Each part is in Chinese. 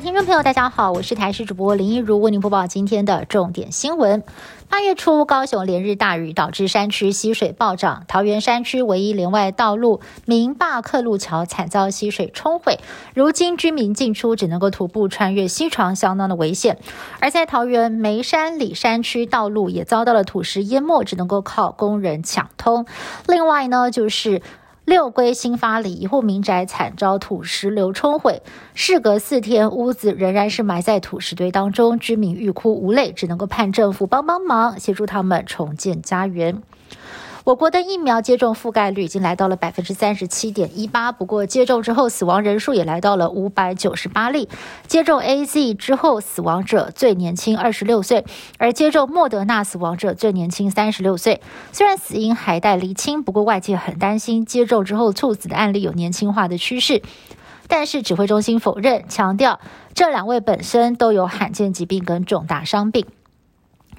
听众朋友，大家好，我是台视主播林一如，为您播报今天的重点新闻。八月初，高雄连日大雨导致山区溪水暴涨，桃园山区唯一连外道路明坝客路桥惨遭溪水冲毁，如今居民进出只能够徒步穿越溪床，相当的危险。而在桃园梅山里山区道路也遭到了土石淹没，只能够靠工人抢通。另外呢，就是。六龟新发里一户民宅惨遭土石流冲毁，事隔四天，屋子仍然是埋在土石堆当中，居民欲哭无泪，只能够盼政府帮帮忙，协助他们重建家园。我国的疫苗接种覆盖率已经来到了百分之三十七点一八，不过接种之后死亡人数也来到了五百九十八例。接种 A Z 之后死亡者最年轻二十六岁，而接种莫德纳死亡者最年轻三十六岁。虽然死因还待厘清，不过外界很担心接种之后猝死的案例有年轻化的趋势。但是指挥中心否认，强调这两位本身都有罕见疾病跟重大伤病。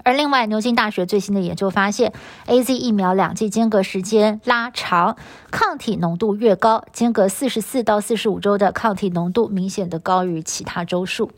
而另外，牛津大学最新的研究发现，A Z 疫苗两剂间隔时间拉长，抗体浓度越高，间隔四十四到四十五周的抗体浓度明显的高于其他周数。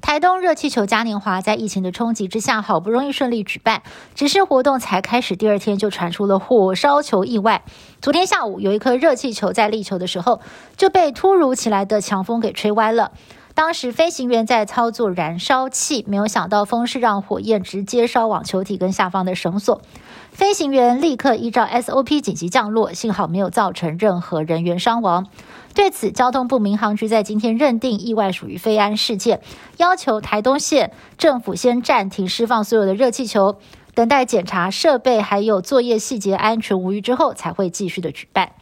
台东热气球嘉年华在疫情的冲击之下，好不容易顺利举办，只是活动才开始第二天就传出了火烧球意外。昨天下午，有一颗热气球在立球的时候就被突如其来的强风给吹歪了。当时飞行员在操作燃烧器，没有想到风是让火焰直接烧往球体跟下方的绳索。飞行员立刻依照 SOP 紧急降落，幸好没有造成任何人员伤亡。对此，交通部民航局在今天认定意外属于非安事件，要求台东县政府先暂停释放所有的热气球，等待检查设备还有作业细节安全无虞之后，才会继续的举办。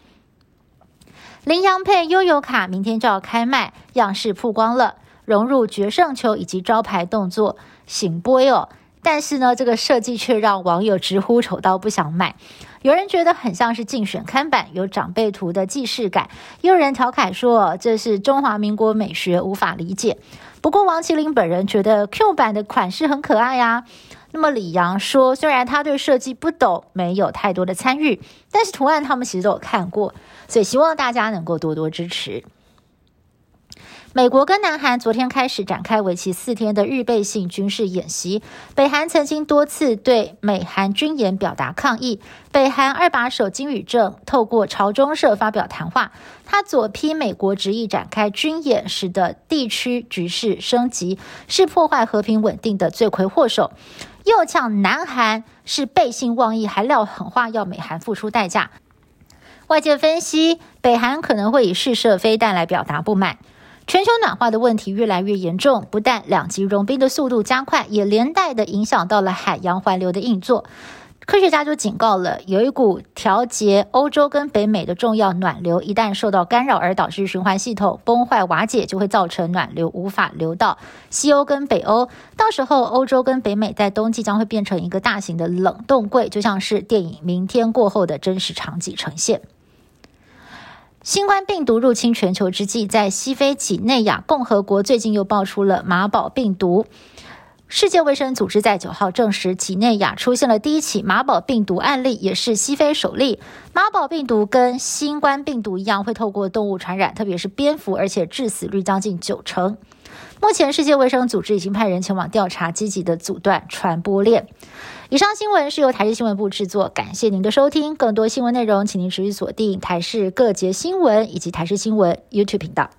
羚羊配悠游卡明天就要开卖，样式曝光了，融入决胜球以及招牌动作醒波哟。但是呢，这个设计却让网友直呼丑到不想买。有人觉得很像是竞选刊板，有长辈图的既视感；也有人调侃说这是中华民国美学，无法理解。不过王麒麟本人觉得 Q 版的款式很可爱呀。那么李阳说，虽然他对设计不懂，没有太多的参与，但是图案他们其实都有看过，所以希望大家能够多多支持。美国跟南韩昨天开始展开为期四天的预备性军事演习，北韩曾经多次对美韩军演表达抗议。北韩二把手金宇正透过朝中社发表谈话，他左批美国执意展开军演，使得地区局势升级，是破坏和平稳定的罪魁祸首。又呛南韩是背信忘义，还撂狠话要美韩付出代价。外界分析，北韩可能会以试射飞弹来表达不满。全球暖化的问题越来越严重，不但两极融冰的速度加快，也连带的影响到了海洋环流的运作。科学家就警告了，有一股调节欧洲跟北美的重要暖流，一旦受到干扰而导致循环系统崩坏瓦解，就会造成暖流无法流到西欧跟北欧。到时候，欧洲跟北美在冬季将会变成一个大型的冷冻柜，就像是电影《明天过后》的真实场景呈现。新冠病毒入侵全球之际，在西非几内亚共和国最近又爆出了马宝病毒。世界卫生组织在九号证实，几内亚出现了第一起马宝病毒案例，也是西非首例。马宝病毒跟新冠病毒一样，会透过动物传染，特别是蝙蝠，而且致死率将近九成。目前，世界卫生组织已经派人前往调查，积极的阻断传播链。以上新闻是由台视新闻部制作，感谢您的收听。更多新闻内容，请您持续锁定台视各节新闻以及台视新闻 YouTube 频道。